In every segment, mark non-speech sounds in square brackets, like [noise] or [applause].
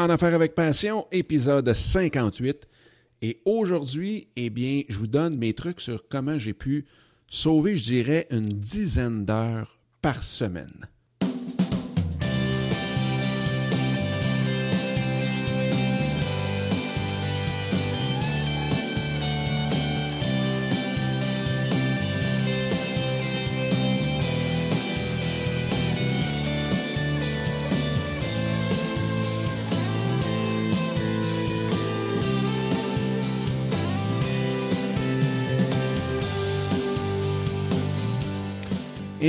En Affaires avec Passion, épisode 58. Et aujourd'hui, eh bien, je vous donne mes trucs sur comment j'ai pu sauver, je dirais, une dizaine d'heures par semaine.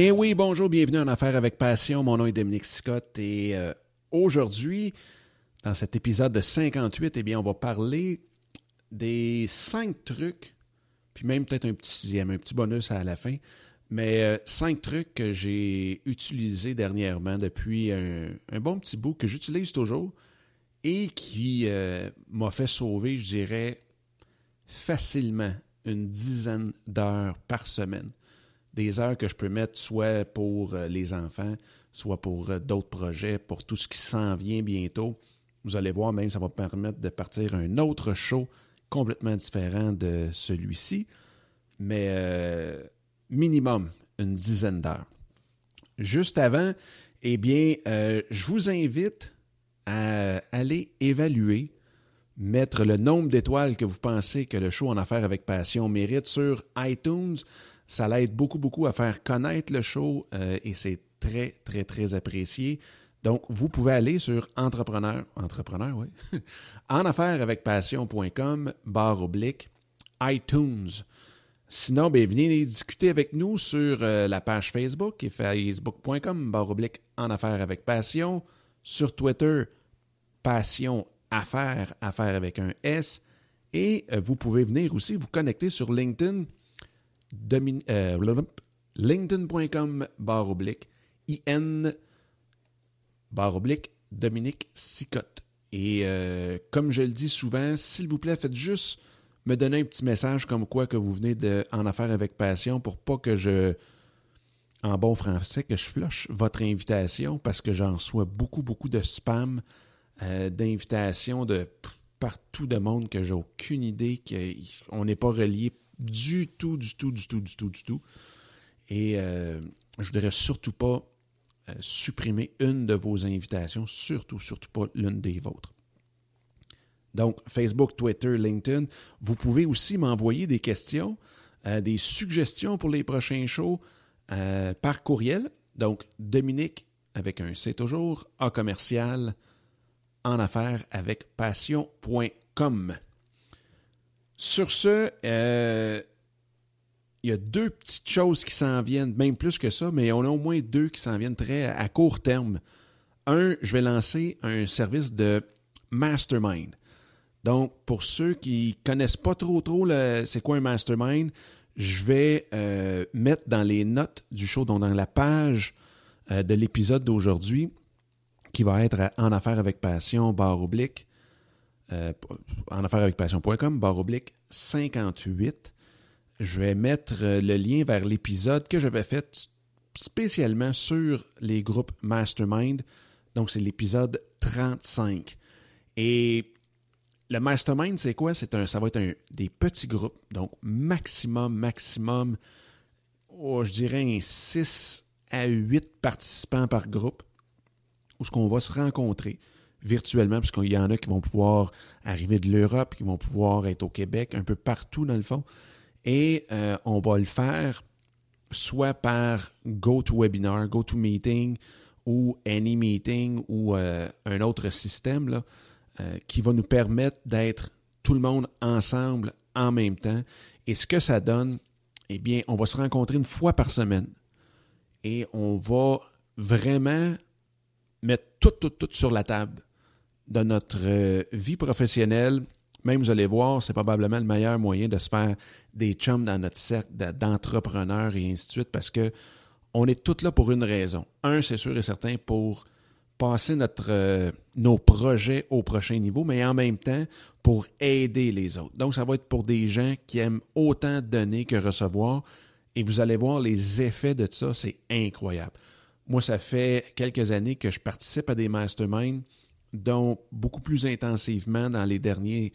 Eh oui, bonjour, bienvenue en Affaires avec Passion. Mon nom est Dominique Scott et euh, aujourd'hui, dans cet épisode de 58, eh bien, on va parler des cinq trucs, puis même peut-être un petit sixième, un petit bonus à la fin, mais euh, cinq trucs que j'ai utilisés dernièrement depuis un, bon petit bout que j'utilise toujours et qui euh, m'a fait sauver, je dirais, facilement une dizaine d'heures par semaine des heures que je peux mettre soit pour euh, les enfants, soit pour euh, d'autres projets, pour tout ce qui s'en vient bientôt. Vous allez voir, même ça va permettre de partir un autre show complètement différent de celui-ci, mais euh, minimum une dizaine d'heures. Juste avant, eh bien, je vous invite à aller évaluer, mettre le nombre d'étoiles que vous pensez que le show en affaires avec passion mérite sur iTunes. Ça l'aide beaucoup, beaucoup à faire connaître le show euh, et c'est très, très, très apprécié. Donc, vous pouvez aller sur entrepreneur, entrepreneur, oui, [laughs] en affaires avec passion.com, barre oblique, iTunes. Sinon, ben, venez discuter avec nous sur euh, la page Facebook facebook.com, barre oblique, en affaires avec passion. Sur Twitter, passion affaires, affaires avec un S. Et euh, vous pouvez venir aussi vous connecter sur LinkedIn euh, linkedin.com barre oblique IN barre oblique Dominique Sicotte. Et euh, comme je le dis souvent, s'il vous plaît, faites juste me donner un petit message comme quoi que vous venez de, en affaire avec passion pour pas que je, en bon français, que je flush votre invitation parce que j'en reçois beaucoup, beaucoup de spam euh, d'invitations de partout de monde que j'ai aucune idée qu'on n'est pas relié du tout, du tout, du tout, du tout, du tout. Et euh, je ne voudrais surtout pas euh, supprimer une de vos invitations, surtout, surtout pas l'une des vôtres. Donc, Facebook, Twitter, LinkedIn. Vous pouvez aussi m'envoyer des questions, euh, des suggestions pour les prochains shows par courriel. Donc, Dominique, avec un C toujours, A commercial, en affaires avec passion.com. Sur ce, euh, il y a deux petites choses qui s'en viennent, même plus que ça, mais on a au moins deux qui s'en viennent très à court terme. Un, je vais lancer un service de mastermind. Donc, pour ceux qui connaissent pas trop trop c'est quoi un mastermind, je vais euh, mettre dans les notes du show, donc dans la page euh, de l'épisode d'aujourd'hui, qui va être en affaires avec passion, barre oblique, euh, en affaires avec passion.com, barre oblique 58. Je vais mettre euh, le lien vers l'épisode que j'avais fait spécialement sur les groupes Mastermind. Donc, c'est l'épisode 35. Et le Mastermind, c'est quoi? C'est un, ça va être un, des petits groupes. Donc, maximum, maximum, oh, je dirais 6 à 8 participants par groupe où ce qu'on va se rencontrer virtuellement, parce qu'il y en a qui vont pouvoir arriver de l'Europe, qui vont pouvoir être au Québec, un peu partout dans le fond. Et euh, on va le faire soit par GoToWebinar, GoToMeeting ou AnyMeeting ou euh, un autre système là, euh, qui va nous permettre d'être tout le monde ensemble en même temps. Et ce que ça donne, eh bien, on va se rencontrer une fois par semaine et on va vraiment mettre tout, tout, tout sur la table de notre euh, vie professionnelle, même vous allez voir, c'est probablement le meilleur moyen de se faire des chums dans notre cercle d'entrepreneurs et ainsi de suite parce que on est tous là pour une raison. Un, c'est sûr et certain pour passer notre, euh, nos projets au prochain niveau, mais en même temps pour aider les autres. Donc, ça va être pour des gens qui aiment autant donner que recevoir. Et vous allez voir les effets de ça, c'est incroyable. Moi, ça fait quelques années que je participe à des masterminds donc beaucoup plus intensivement dans les derniers,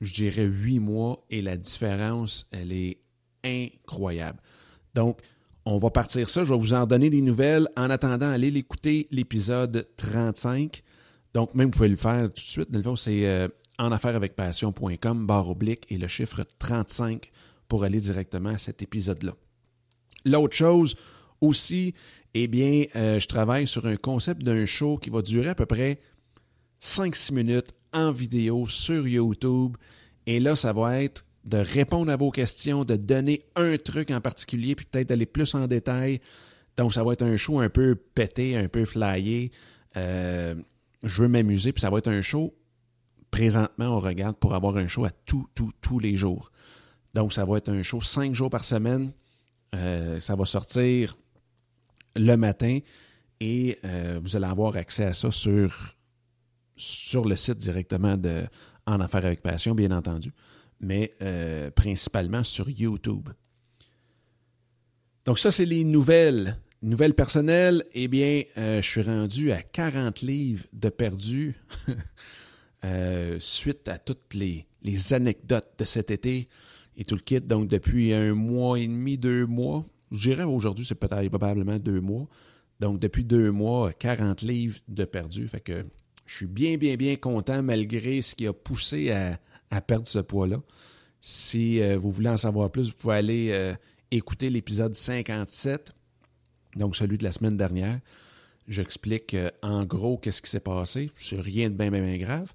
je dirais, huit mois, et la différence, elle est incroyable. Donc, on va partir ça. Je vais vous en donner des nouvelles. En attendant, allez l'écouter, l'épisode 35. Donc, même, vous pouvez le faire tout de suite. Dans le fond, c'est euh, barre oblique, et le chiffre 35 pour aller directement à cet épisode-là. L'autre chose aussi, eh bien, euh, je travaille sur un concept d'un show qui va durer à peu près 5-6 minutes en vidéo sur YouTube. Et là, ça va être de répondre à vos questions, de donner un truc en particulier, puis peut-être d'aller plus en détail. Donc, ça va être un show un peu pété, un peu flyé. Euh, je veux m'amuser, puis ça va être un show. Présentement, on regarde pour avoir un show à tous, tous, tous les jours. Donc, ça va être un show cinq jours par semaine. Euh, ça va sortir le matin et euh, vous allez avoir accès à ça sur, sur le site directement de En Affaires avec Passion, bien entendu, mais euh, principalement sur YouTube. Donc ça, c'est les nouvelles. Nouvelles personnelles, eh bien, je suis rendu à 40 livres de perdu [laughs] suite à toutes les, les anecdotes de cet été et tout le kit. Donc, depuis un mois et demi, deux mois, je dirais aujourd'hui, c'est peut-être probablement deux mois. Donc, depuis deux mois, 40 livres de perdu. Fait que je suis bien, bien, bien content malgré ce qui a poussé à, perdre ce poids-là. Si euh, vous voulez en savoir plus, vous pouvez aller euh, écouter l'épisode 57, donc celui de la semaine dernière. J'explique euh, en gros qu'est-ce qui s'est passé. C'est rien de bien, bien, bien grave.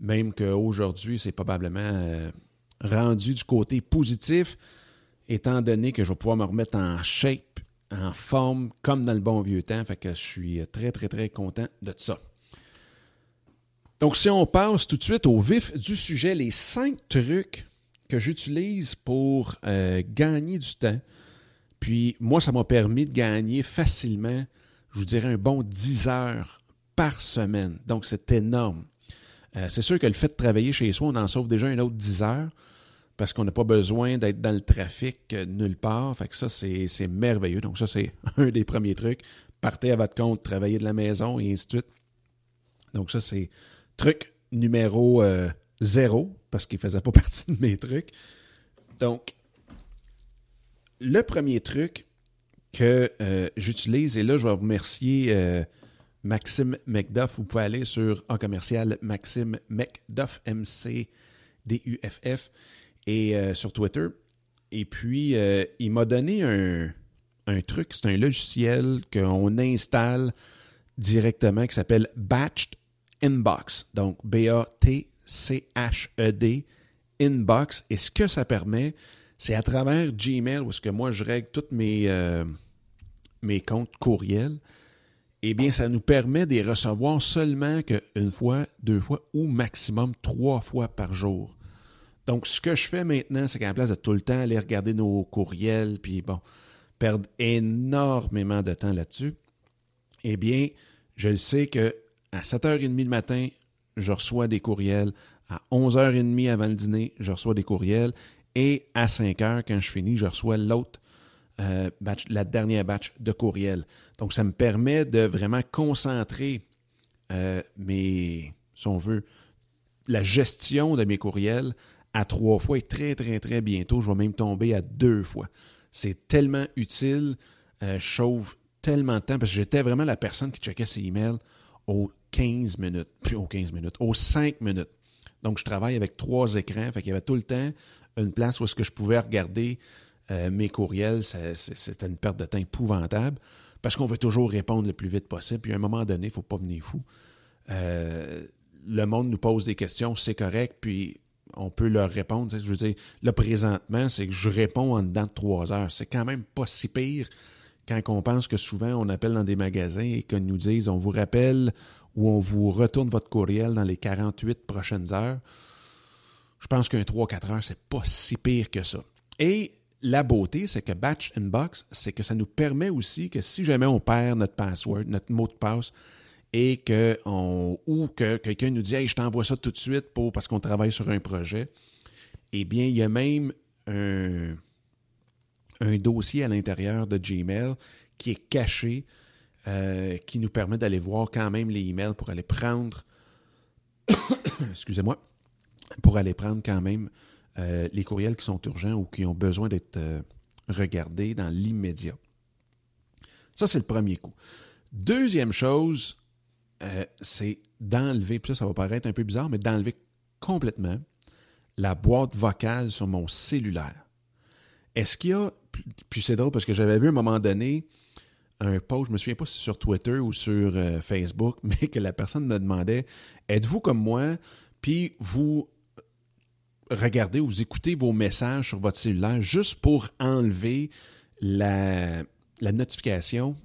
Même qu'aujourd'hui, c'est probablement rendu du côté positif, étant donné que je vais pouvoir me remettre en shape, en forme, comme dans le bon vieux temps. Fait que je suis très, très, très content de ça. Donc, si on passe tout de suite au vif du sujet, les cinq trucs que j'utilise pour euh, gagner du temps. Puis, moi, ça m'a permis de gagner facilement, je vous dirais, un bon 10 heures par semaine. Donc, c'est énorme. Euh, c'est sûr que le fait de travailler chez soi, on en sauve déjà un autre 10 heures parce qu'on n'a pas besoin d'être dans le trafic euh, nulle part. Fait que ça, c'est merveilleux. Donc, ça, c'est [laughs] un des premiers trucs. Partez à votre compte, travaillez de la maison et ainsi de suite. Donc, ça, c'est truc numéro euh, zéro, parce qu'il ne faisait pas [laughs] partie de mes trucs. Donc, le premier truc que euh, j'utilise, et là, je vais remercier Maxime McDuff. Vous pouvez aller sur un commercial Maxime McDuff, M-C-D-U-F-F et euh, sur Twitter. Et puis, euh, il m'a donné un, truc, c'est un logiciel qu'on installe directement qui s'appelle Batched Inbox. Donc, B-A-T-C-H-E-D Inbox. Et ce que ça permet, c'est à travers Gmail, où ce que moi, je règle tous mes, euh, mes comptes courriels, eh bien, ça nous permet de les recevoir seulement qu'une fois, deux fois ou maximum trois fois par jour. Donc, ce que je fais maintenant, c'est qu'à la place de tout le temps aller regarder nos courriels, puis bon, perdre énormément de temps là-dessus, eh bien, je sais que à 7h30 le matin, je reçois des courriels. À 11h30 avant le dîner, je reçois des courriels. Et à 5h, quand je finis, je reçois l'autre euh, batch, la dernière batch de courriels. Donc, ça me permet de vraiment concentrer euh, mes, si on veut, la gestion de mes courriels à trois fois et très, très, très bientôt, je vais même tomber à deux fois. C'est tellement utile. Euh, je sauve tellement de temps parce que j'étais vraiment la personne qui checkait ses emails aux 15 minutes, plus aux 15 minutes, aux 5 minutes. Donc, je travaille avec trois écrans. Fait qu'il y avait tout le temps une place où je pouvais regarder euh, mes courriels. C'était une perte de temps épouvantable parce qu'on veut toujours répondre le plus vite possible. Puis à un moment donné, il ne faut pas venir fou. Euh, le monde nous pose des questions, c'est correct. Puis on peut leur répondre. Je veux dire, là, présentement, c'est que je réponds en dedans de trois heures. C'est quand même pas si pire quand on pense que souvent on appelle dans des magasins et qu'on nous dise on vous rappelle ou on vous retourne votre courriel dans les 48 prochaines heures. Je pense qu'un 3-4 heures, c'est pas si pire que ça. Et la beauté, c'est que Batch Inbox, c'est que ça nous permet aussi que si jamais on perd notre password, notre mot de passe, et que on, ou que quelqu'un nous dit hey, je t'envoie ça tout de suite pour, parce qu'on travaille sur un projet, eh bien, il y a même un, un dossier à l'intérieur de Gmail qui est caché euh, qui nous permet d'aller voir quand même les emails pour aller prendre, [coughs] excusez-moi, pour aller prendre quand même euh, les courriels qui sont urgents ou qui ont besoin d'être euh, regardés dans l'immédiat. Ça, c'est le premier coup. Deuxième chose, c'est d'enlever, puis ça, ça va paraître un peu bizarre, mais d'enlever complètement la boîte vocale sur mon cellulaire. Est-ce qu'il y a, puis c'est drôle parce que j'avais vu à un moment donné un post, je me souviens pas si c'est sur Twitter ou sur euh, Facebook, [laughs] mais que la personne me demandait Êtes-vous comme moi? Puis vous regardez ou vous écoutez vos messages sur votre cellulaire juste pour enlever la, la notification,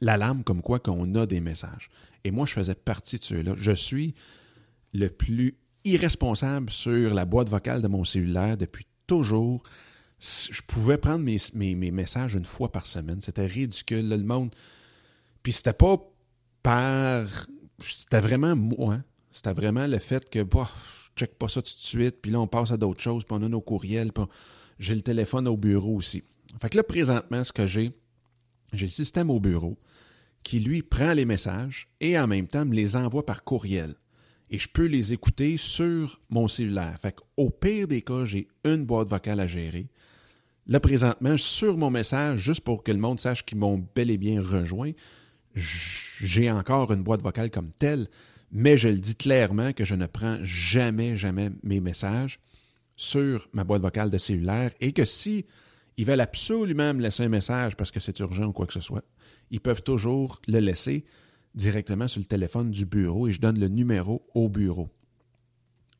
l'alarme comme quoi qu'on a des messages. Et moi, je faisais partie de ceux-là. Je suis le plus irresponsable sur la boîte vocale de mon cellulaire depuis toujours. Je pouvais prendre mes, mes, messages une fois par semaine. C'était ridicule. le monde. Puis c'était pas par. C'était vraiment moi. C'était vraiment le fait que, bah, je check pas ça tout de suite, puis là, on passe à d'autres choses, puis on a nos courriels, puis j'ai le téléphone au bureau aussi. Fait que là, présentement, ce que j'ai, j'ai le système au bureau qui, lui, prend les messages et en même temps me les envoie par courriel et je peux les écouter sur mon cellulaire. Fait au pire des cas, j'ai une boîte vocale à gérer. Là, présentement, sur mon message, juste pour que le monde sache qu'ils m'ont bel et bien rejoint, j'ai encore une boîte vocale comme telle, mais je le dis clairement que je ne prends jamais, jamais mes messages sur ma boîte vocale de cellulaire et que si ils veulent absolument me laisser un message parce que c'est urgent ou quoi que ce soit, ils peuvent toujours le laisser directement sur le téléphone du bureau et je donne le numéro au bureau.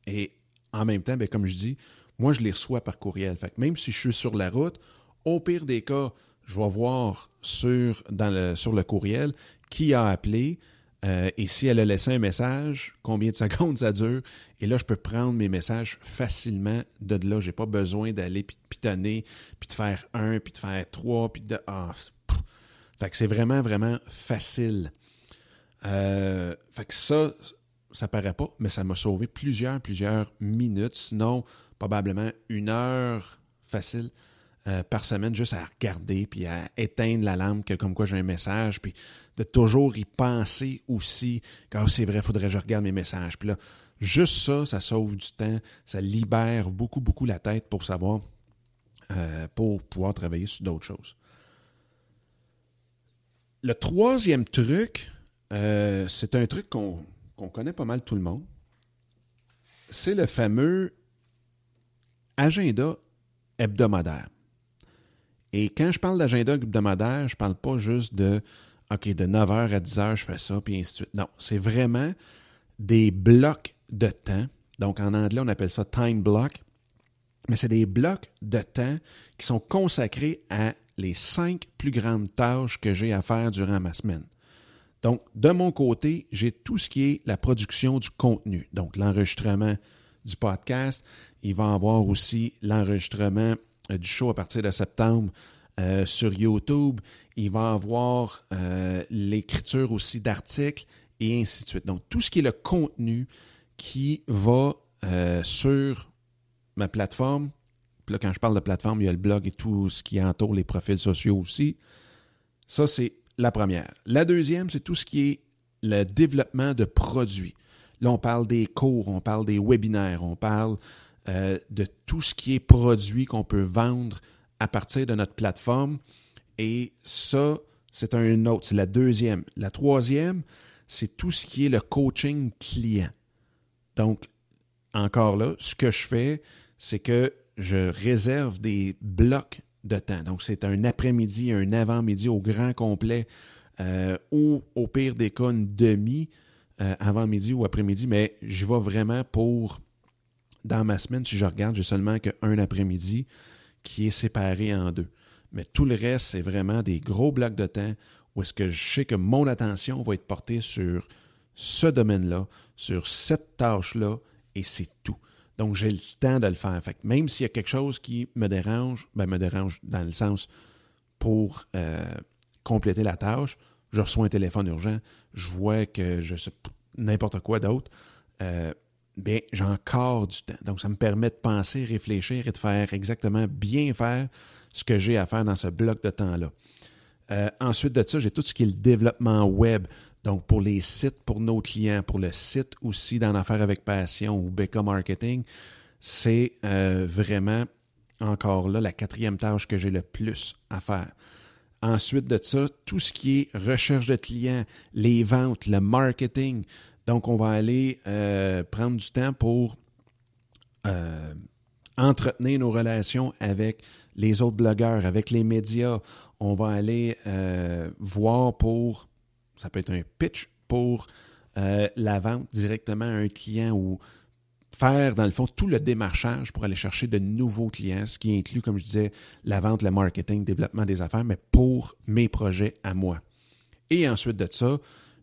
Et en même temps, bien, comme je dis, moi, je les reçois par courriel. Fait même si je suis sur la route, au pire des cas, je vais voir sur, dans le, sur le courriel qui a appelé euh, et si elle a laissé un message, combien de [laughs] secondes ça dure. Et là, je peux prendre mes messages facilement de là. Je n'ai pas besoin d'aller pitonner, puis de faire un, puis de faire trois, puis de... Ah, fait que c'est vraiment, vraiment facile. Euh, fait que ça, ça paraît pas, mais ça m'a sauvé plusieurs, plusieurs minutes, sinon probablement une heure facile euh, par semaine juste à regarder puis à éteindre la lampe que comme quoi j'ai un message puis de toujours y penser aussi quand c'est vrai, faudrait que je regarde mes messages. Puis là, juste ça, ça sauve du temps, ça libère beaucoup, beaucoup la tête pour savoir, euh, pour pouvoir travailler sur d'autres choses. Le troisième truc, euh, c'est un truc qu'on connaît pas mal tout le monde. C'est le fameux agenda hebdomadaire. Et quand je parle d'agenda hebdomadaire, je ne parle pas juste de OK, de 9h à 10h, je fais ça, puis ainsi de suite. Non, c'est vraiment des blocs de temps. Donc, en anglais, on appelle ça time block. Mais c'est des blocs de temps qui sont consacrés à les cinq plus grandes tâches que j'ai à faire durant ma semaine. Donc, de mon côté, j'ai tout ce qui est la production du contenu. Donc, l'enregistrement du podcast. Il va y avoir aussi l'enregistrement euh, du show à partir de septembre euh, sur YouTube. Il va y avoir euh, l'écriture aussi d'articles et ainsi de suite. Donc, tout ce qui est le contenu qui va sur ma plateforme. Puis là, quand je parle de plateforme, il y a le blog et tout ce qui entoure les profils sociaux aussi. Ça, c'est la première. La deuxième, c'est tout ce qui est le développement de produits. Là, on parle des cours, on parle des webinaires, on parle euh, de tout ce qui est produit qu'on peut vendre à partir de notre plateforme. Et ça, c'est un autre, c'est la deuxième. La troisième, c'est tout ce qui est le coaching client. Donc, encore là, ce que je fais, c'est que je réserve des blocs de temps. Donc, c'est un après-midi, un avant-midi au grand complet euh, ou au pire des cas, une demi euh, avant-midi ou après-midi, mais je vais vraiment pour, dans ma semaine, si je regarde, j'ai seulement qu'un après-midi qui est séparé en deux. Mais tout le reste, c'est vraiment des gros blocs de temps où est-ce que je sais que mon attention va être portée sur ce domaine-là, sur cette tâche-là, et c'est tout. Donc, j'ai le temps de le faire. Fait même s'il y a quelque chose qui me dérange, ben, me dérange dans le sens pour euh, compléter la tâche, je reçois un téléphone urgent, je vois que je sais n'importe quoi d'autre, euh, bien, j'ai encore du temps. Donc, ça me permet de penser, réfléchir et de faire exactement bien faire ce que j'ai à faire dans ce bloc de temps-là. Euh, ensuite de ça, j'ai tout ce qui est le développement web. Donc, pour les sites, pour nos clients, pour le site aussi dans Affaires avec Passion ou Becca Marketing, c'est euh, vraiment encore là la quatrième tâche que j'ai le plus à faire. Ensuite de ça, tout ce qui est recherche de clients, les ventes, le marketing. Donc, on va aller euh, prendre du temps pour entretenir nos relations avec les autres blogueurs, avec les médias. On va aller euh, voir pour, ça peut être un pitch pour euh, la vente directement à un client ou faire, dans le fond, tout le démarchage pour aller chercher de nouveaux clients, ce qui inclut, comme je disais, la vente, le marketing, le développement des affaires, mais pour mes projets à moi. Et ensuite de ça,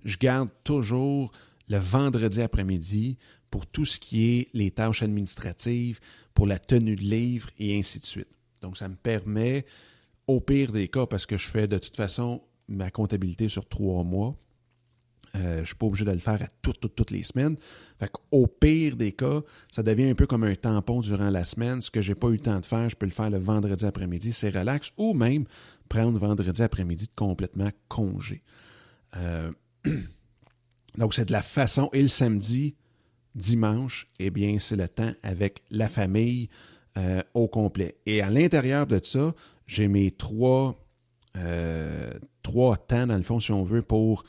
je garde toujours le vendredi après-midi pour tout ce qui est les tâches administratives, pour la tenue de livre et ainsi de suite. Donc, ça me permet, au pire des cas, parce que je fais de toute façon ma comptabilité sur trois mois, euh, je ne suis pas obligé de le faire à toutes, les semaines. Fait qu'au pire des cas, ça devient un peu comme un tampon durant la semaine. Ce que je n'ai pas eu le temps de faire, je peux le faire le vendredi après-midi, c'est relax, ou même prendre vendredi après-midi complètement congé. Euh, [clears throat] donc, c'est de la façon. Et le samedi, dimanche, eh bien, c'est le temps avec la famille, euh, au complet. Et à l'intérieur de ça, j'ai mes trois, euh, trois temps, dans le fond, si on veut, pour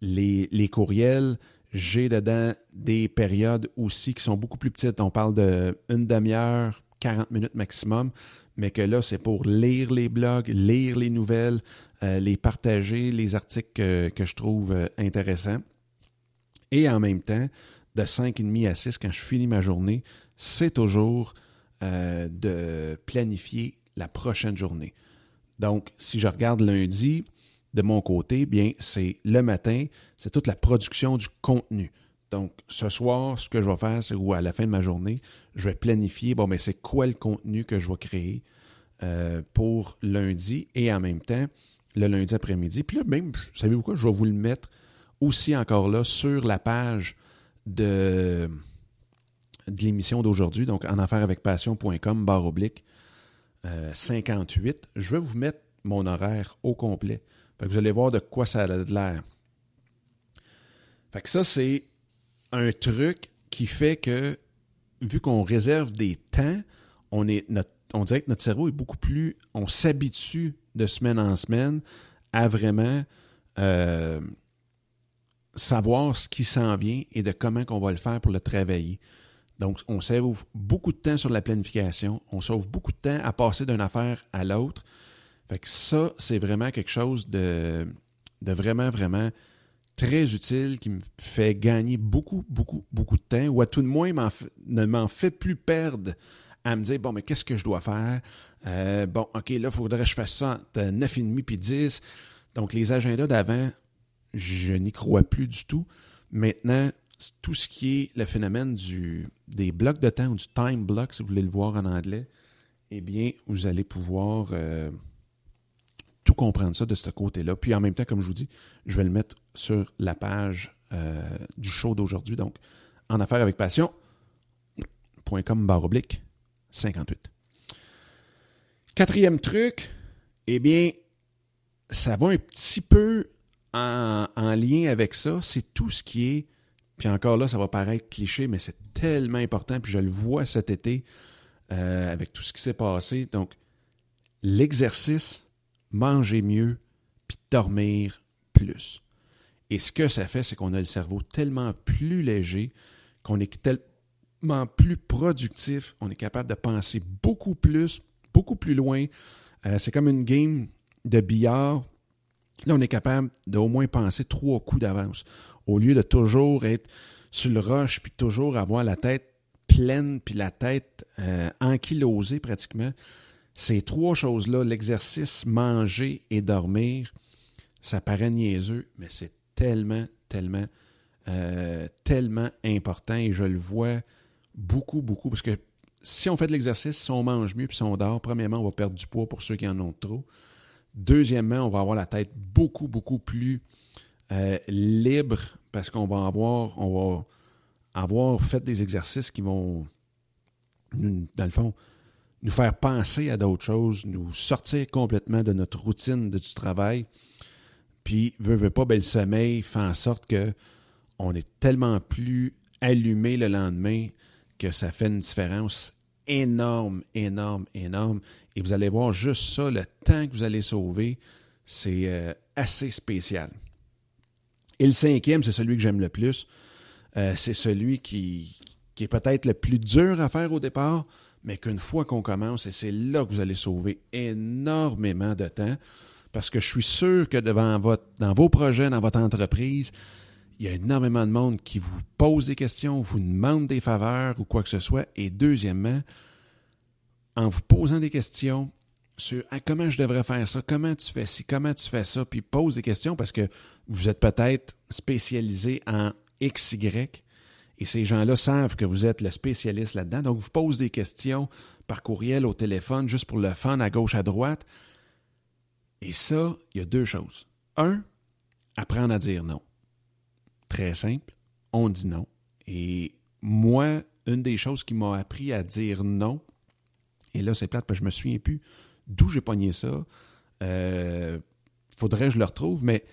les, courriels. J'ai dedans des périodes aussi qui sont beaucoup plus petites. On parle d'une demi-heure, 40 minutes maximum, mais que là, c'est pour lire les blogs, lire les nouvelles, euh, les partager, les articles que, je trouve intéressants. Et en même temps, de 5,5 à 6, quand je finis ma journée, c'est toujours euh, de planifier la prochaine journée. Donc, si je regarde lundi, de mon côté, bien, c'est le matin, c'est toute la production du contenu. Donc, ce soir, ce que je vais faire, c'est ou à la fin de ma journée, je vais planifier, bon, mais c'est quoi le contenu que je vais créer euh, pour lundi et en même temps, le lundi après-midi. Puis là, même, savez-vous quoi, je vais vous le mettre aussi encore là sur la page de, de l'émission d'aujourd'hui, donc en affaires avec passion.com, barre oblique 58. Euh, je vais vous mettre mon horaire au complet. vous allez voir de quoi ça a l'air. Fait que ça, c'est un truc qui fait que, vu qu'on réserve des temps, on, est on dirait que notre cerveau est beaucoup plus. On s'habitue de semaine en semaine à vraiment euh, savoir ce qui s'en vient et de comment on va le faire pour le travailler. Donc, on sauve beaucoup de temps sur la planification, on sauve beaucoup de temps à passer d'une affaire à l'autre. Fait que ça, c'est vraiment quelque chose de, vraiment, vraiment très utile qui me fait gagner beaucoup, beaucoup, beaucoup de temps, ou à tout de moins ne m'en fait plus perdre à me dire, bon, mais qu'est-ce que je dois faire? Euh, bon, OK, là, il faudrait que je fasse ça entre 9,5 puis 10. Donc, les agendas d'avant, je n'y crois plus du tout. Maintenant, tout ce qui est le phénomène du, des blocs de temps ou du time block, si vous voulez le voir en anglais, eh bien, vous allez pouvoir euh, tout comprendre ça de ce côté-là. Puis en même temps, comme je vous dis, je vais le mettre sur la page euh, du show d'aujourd'hui. Donc, en affaires avec passion.com barre oblique 58. Quatrième truc, eh bien, ça va un petit peu en, en lien avec ça. C'est tout ce qui est puis encore là, ça va paraître cliché, mais c'est tellement important. Puis je le vois cet été euh, avec tout ce qui s'est passé. Donc, l'exercice, manger mieux, puis dormir plus. Et ce que ça fait, c'est qu'on a le cerveau tellement plus léger, qu'on est tellement plus productif, on est capable de penser beaucoup plus, beaucoup plus loin. Euh, c'est comme une game de billard. Là, on est capable d'au moins penser trois coups d'avance au lieu de toujours être sur le roche, puis toujours avoir la tête pleine, puis la tête euh, ankylosée pratiquement. Ces trois choses-là, l'exercice, manger et dormir, ça paraît niaiseux, mais c'est tellement, tellement, euh, tellement important et je le vois beaucoup, beaucoup, parce que si on fait de l'exercice, si on mange mieux puis si on dort, premièrement, on va perdre du poids pour ceux qui en ont trop. Deuxièmement, on va avoir la tête beaucoup, beaucoup plus euh, libre parce qu'on va avoir, on va avoir fait des exercices qui vont, dans le fond, nous faire penser à d'autres choses, nous sortir complètement de notre routine de, du travail. Puis, veut, veut pas, ben, le sommeil fait en sorte que on est tellement plus allumé le lendemain que ça fait une différence énorme, énorme, énorme. Et vous allez voir juste ça, le temps que vous allez sauver, c'est euh, assez spécial. Et le cinquième, c'est celui que j'aime le plus. Euh, c'est celui qui, qui est peut-être le plus dur à faire au départ, mais qu'une fois qu'on commence, et c'est là que vous allez sauver énormément de temps, parce que je suis sûr que devant votre, dans vos projets, dans votre entreprise, il y a énormément de monde qui vous pose des questions, vous demande des faveurs ou quoi que ce soit. Et deuxièmement, en vous posant des questions sur ah, comment je devrais faire ça, comment tu fais ci, comment tu fais ça, puis pose des questions parce que vous êtes peut-être spécialisé en XY et ces gens-là savent que vous êtes le spécialiste là-dedans. Donc, vous posez des questions par courriel, au téléphone, juste pour le fun, à gauche, à droite. Et ça, il y a deux choses. Un, apprendre à dire non. Très simple, on dit non. Et moi, une des choses qui m'a appris à dire non, et là, c'est plate parce que je me souviens plus d'où j'ai pogné ça. Euh, faudrait que je le retrouve, mais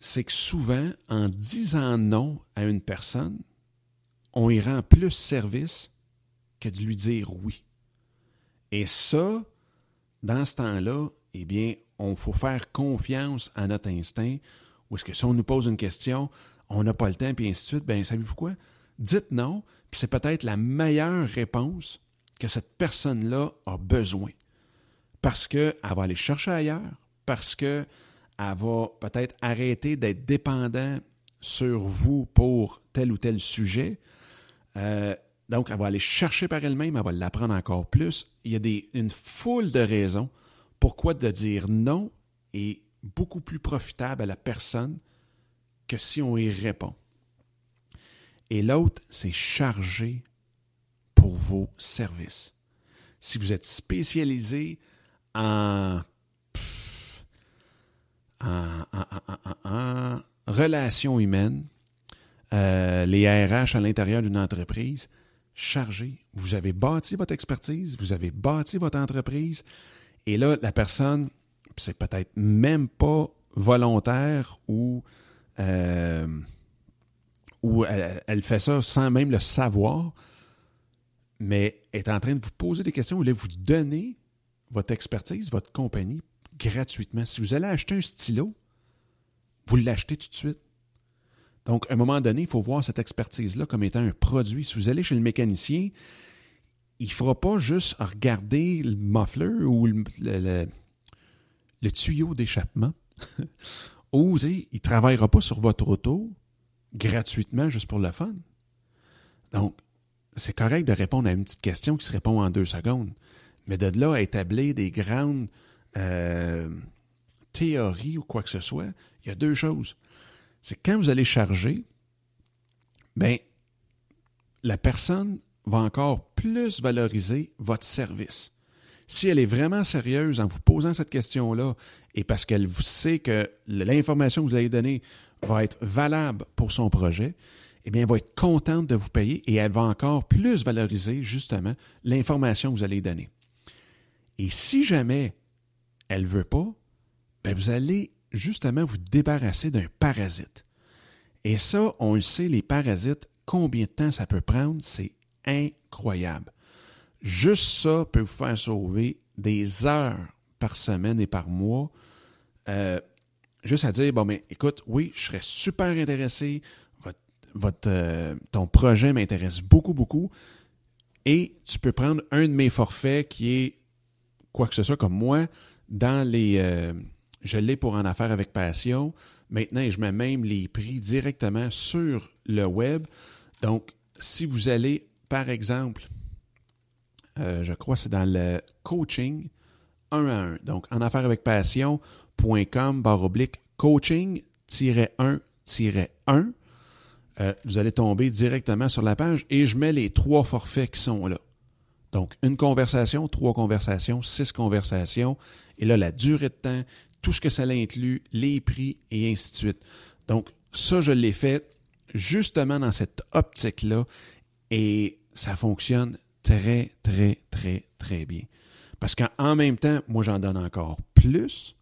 c'est que souvent, en disant non à une personne, on y rend plus service que de lui dire oui. Et ça, dans ce temps-là, eh bien, on faut faire confiance à notre instinct. Ou est-ce que si on nous pose une question, on n'a pas le temps, puis ainsi de suite, bien, savez-vous quoi? Dites non, puis c'est peut-être la meilleure réponse que cette personne-là a besoin. Parce qu'elle va aller chercher ailleurs, parce qu'elle va peut-être arrêter d'être dépendant sur vous pour tel ou tel sujet. Euh, donc, elle va aller chercher par elle-même, elle va l'apprendre encore plus. Il y a une foule de raisons pourquoi de dire non est beaucoup plus profitable à la personne que si on y répond. Et l'autre, c'est charger pour vos services. Si vous êtes spécialisé en, en, relations humaines, euh, les RH à l'intérieur d'une entreprise, chargez. Vous avez bâti votre expertise, vous avez bâti votre entreprise, et là, la personne, c'est peut-être même pas volontaire ou, euh, ou elle, fait ça sans même le savoir, mais est en train de vous poser des questions, voulez vous donner votre expertise, votre compagnie gratuitement. Si vous allez acheter un stylo, vous l'achetez tout de suite. Donc, à un moment donné, il faut voir cette expertise-là comme étant un produit. Si vous allez chez le mécanicien, il ne fera pas juste regarder le muffler ou le, le, tuyau d'échappement. [laughs] ou il ne travaillera pas sur votre auto gratuitement juste pour le fun. Donc, c'est correct de répondre à une petite question qui se répond en deux secondes. Mais de là à établir des grandes euh, théories ou quoi que ce soit, il y a deux choses. C'est quand vous allez charger, ben, la personne va encore plus valoriser votre service. Si elle est vraiment sérieuse en vous posant cette question-là et parce qu'elle sait que l'information que vous allez donner va être valable pour son projet, eh bien, elle va être contente de vous payer et elle va encore plus valoriser justement l'information que vous allez donner. Et si jamais elle ne veut pas, bien, vous allez justement vous débarrasser d'un parasite. Et ça, on le sait, les parasites, combien de temps ça peut prendre, c'est incroyable. Juste ça peut vous faire sauver des heures par semaine et par mois. Euh, juste à dire, bon, mais écoute, oui, je serais super intéressé. Votre, euh, ton projet m'intéresse beaucoup, beaucoup. Et tu peux prendre un de mes forfaits qui est quoi que ce soit comme moi dans les. Euh, je l'ai pour en affaire avec passion. Maintenant, je mets même les prix directement sur le web. Donc, si vous allez par exemple, euh, je crois que c'est dans le coaching 1 à 1. Donc, en affaires avec passion.com, barre oblique, coaching-1-1. Euh, vous allez tomber directement sur la page et je mets les trois forfaits qui sont là. Donc, une conversation, trois conversations, six conversations, et là, la durée de temps, tout ce que ça inclut, les prix et ainsi de suite. Donc, ça, je l'ai fait justement dans cette optique-là et ça fonctionne très, très, très, très bien. Parce qu'en même temps, moi, j'en donne encore plus.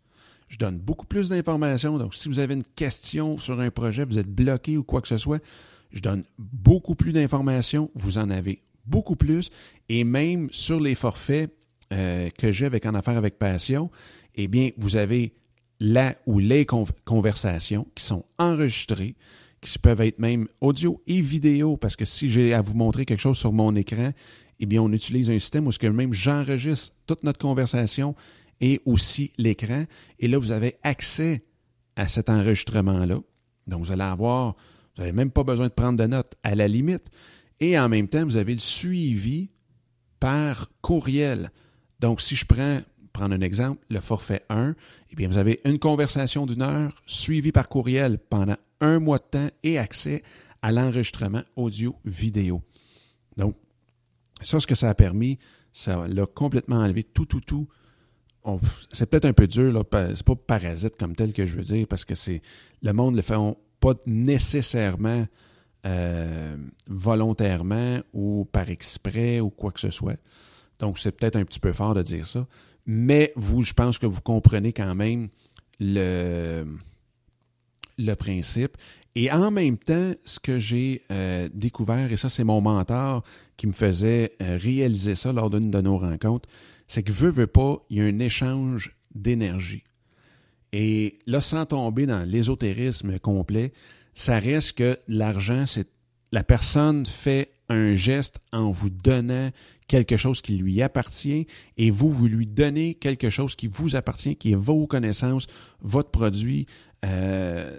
Je donne beaucoup plus d'informations. Donc, si vous avez une question sur un projet, vous êtes bloqué ou quoi que ce soit, je donne beaucoup plus d'informations. Vous en avez beaucoup plus. Et même sur les forfaits euh, que j'ai avec En Affaires avec Passion, eh bien, vous avez la ou les conversations qui sont enregistrées, qui peuvent être même audio et vidéo, parce que si j'ai à vous montrer quelque chose sur mon écran, eh bien, on utilise un système où ce même j'enregistre toute notre conversation et aussi l'écran. Et là, vous avez accès à cet enregistrement-là. Donc, vous allez avoir, vous n'avez même pas besoin de prendre de notes à la limite. Et en même temps, vous avez le suivi par courriel. Donc, si je prends, prendre un exemple, le forfait 1, eh bien, vous avez une conversation d'une heure suivie par courriel pendant un mois de temps et accès à l'enregistrement audio-vidéo. Donc, ça, ce que ça a permis, ça l'a complètement enlevé tout, tout, tout. C'est peut-être un peu dur, là, c'est pas parasite comme tel que je veux dire, parce que c'est le monde ne le fait pas nécessairement euh, volontairement ou par exprès ou quoi que ce soit. Donc, c'est peut-être un petit peu fort de dire ça. Mais vous, je pense que vous comprenez quand même le, le principe. Et en même temps, ce que j'ai euh, découvert, et ça c'est mon mentor qui me faisait euh, réaliser ça lors d'une de nos rencontres, c'est que veut, veut pas, il y a un échange d'énergie. Et là, sans tomber dans l'ésotérisme complet, ça reste que l'argent, c'est la personne fait un geste en vous donnant quelque chose qui lui appartient et vous, vous lui donnez quelque chose qui vous appartient, qui est vos connaissances, votre produit, euh,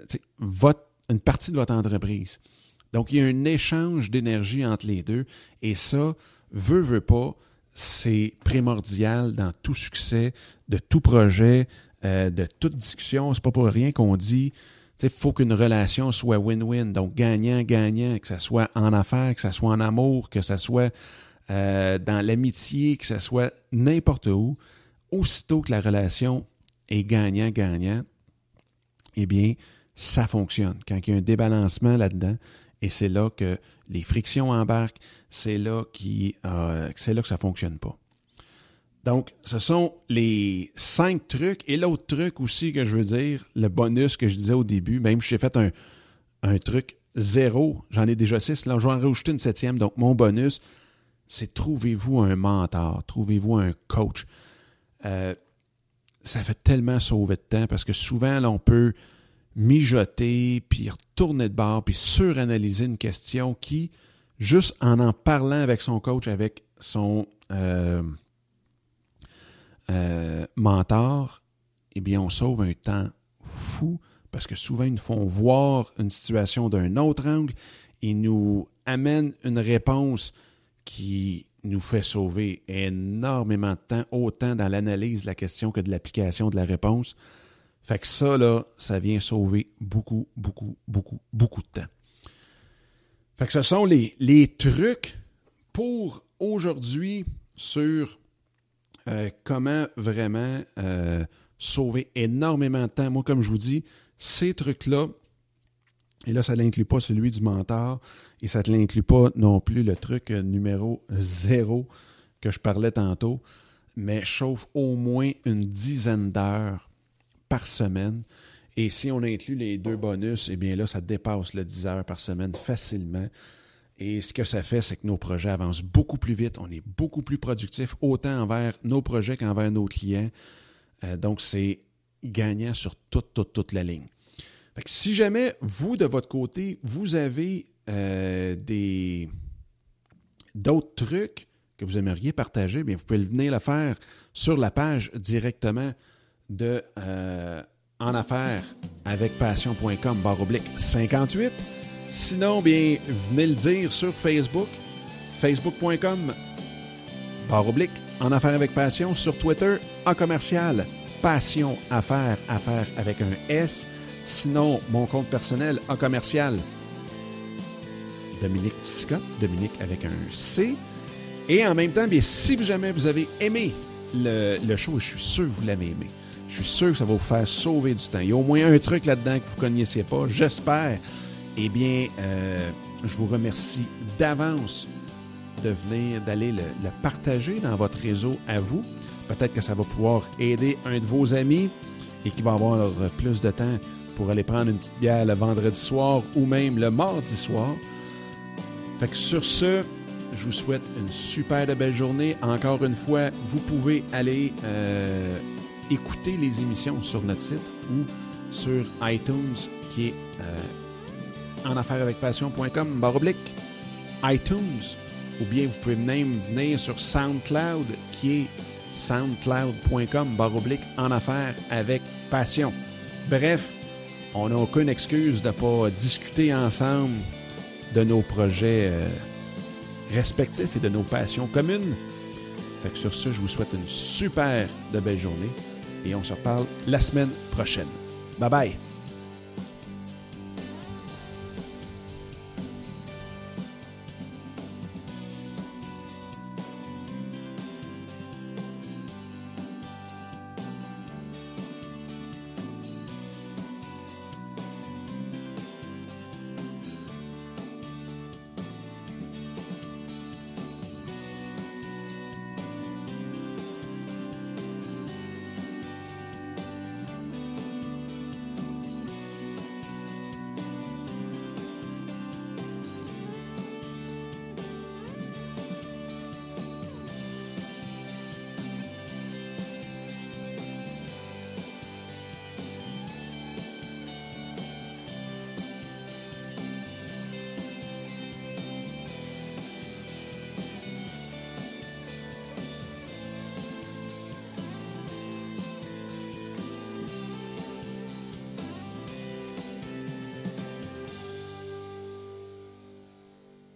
une partie de votre entreprise. Donc, il y a un échange d'énergie entre les deux et ça, veut, veut pas, c'est primordial dans tout succès, de tout projet, euh, de toute discussion. C'est pas pour rien qu'on dit il faut qu'une relation soit win-win, donc gagnant-gagnant, que ce soit en affaires, que ce soit en amour, que ce soit euh, dans l'amitié, que ce soit n'importe où. Aussitôt que la relation est gagnant-gagnant, eh bien, ça fonctionne. Quand il y a un débalancement là-dedans, et c'est là que les frictions embarquent, c'est là, qui, euh, c'est là que ça ne fonctionne pas. Donc, ce sont les cinq trucs. Et l'autre truc aussi que je veux dire, le bonus que je disais au début, même si j'ai fait un, truc zéro, j'en ai déjà six, là, je vais en rajouter une septième. Donc, mon bonus, c'est trouvez-vous un mentor, trouvez-vous un coach. Euh, ça fait tellement sauver de temps parce que souvent, là, on peut mijoter, puis retourner de bord, puis suranalyser une question qui, juste en en parlant avec son coach, avec son... Euh, euh, mentor, eh bien, on sauve un temps fou parce que souvent, ils nous font voir une situation d'un autre angle. Ils nous amènent une réponse qui nous fait sauver énormément de temps, autant dans l'analyse de la question que de l'application de la réponse. Fait que ça, là, ça vient sauver beaucoup, beaucoup, beaucoup, beaucoup de temps. Fait que ce sont les, les trucs pour aujourd'hui sur euh, comment vraiment euh, sauver énormément de temps. Moi, comme je vous dis, ces trucs-là, et là, ça n'inclut pas celui du mentor, et ça ne l'inclut pas non plus le truc numéro zéro que je parlais tantôt, mais chauffe au moins une dizaine d'heures par semaine. Et si on inclut les deux bonus, eh bien là, ça dépasse le 10 heures par semaine facilement. Et ce que ça fait, c'est que nos projets avancent beaucoup plus vite, on est beaucoup plus productif, autant envers nos projets qu'envers nos clients. Euh, donc, c'est gagnant sur toute, toute, toute la ligne. si jamais, vous, de votre côté, vous avez euh, d'autres trucs que vous aimeriez partager, bien, vous pouvez venir le faire sur la page directement de euh, En affaires avec passion.com barre oblique 58. Sinon, bien, venez le dire sur Facebook, facebook.com, barre oblique, en affaires avec passion, sur Twitter, en commercial, passion, affaires, affaires avec un S. Sinon, mon compte personnel, en commercial, Dominique Scott, Dominique avec un C. Et en même temps, bien, si jamais vous avez aimé le, le show, je suis sûr que vous l'avez aimé. Je suis sûr que ça va vous faire sauver du temps. Il y a au moins un truc là-dedans que vous ne connaissiez pas, j'espère eh bien, euh, je vous remercie d'avance de venir, d'aller le, partager dans votre réseau à vous. Peut-être que ça va pouvoir aider un de vos amis et qui va avoir plus de temps pour aller prendre une petite bière le vendredi soir ou même le mardi soir. Fait que sur ce, je vous souhaite une super belle journée. Encore une fois, vous pouvez aller euh, écouter les émissions sur notre site ou sur iTunes qui est euh, en affaires avec passion.com baroblique iTunes ou bien vous pouvez même venir sur SoundCloud qui est soundcloud.com baroblique en affaires avec passion. Bref, on n'a aucune excuse de ne pas discuter ensemble de nos projets euh, respectifs et de nos passions communes. Fait que sur ce, je vous souhaite une super de belle journée et on se reparle la semaine prochaine. Bye bye!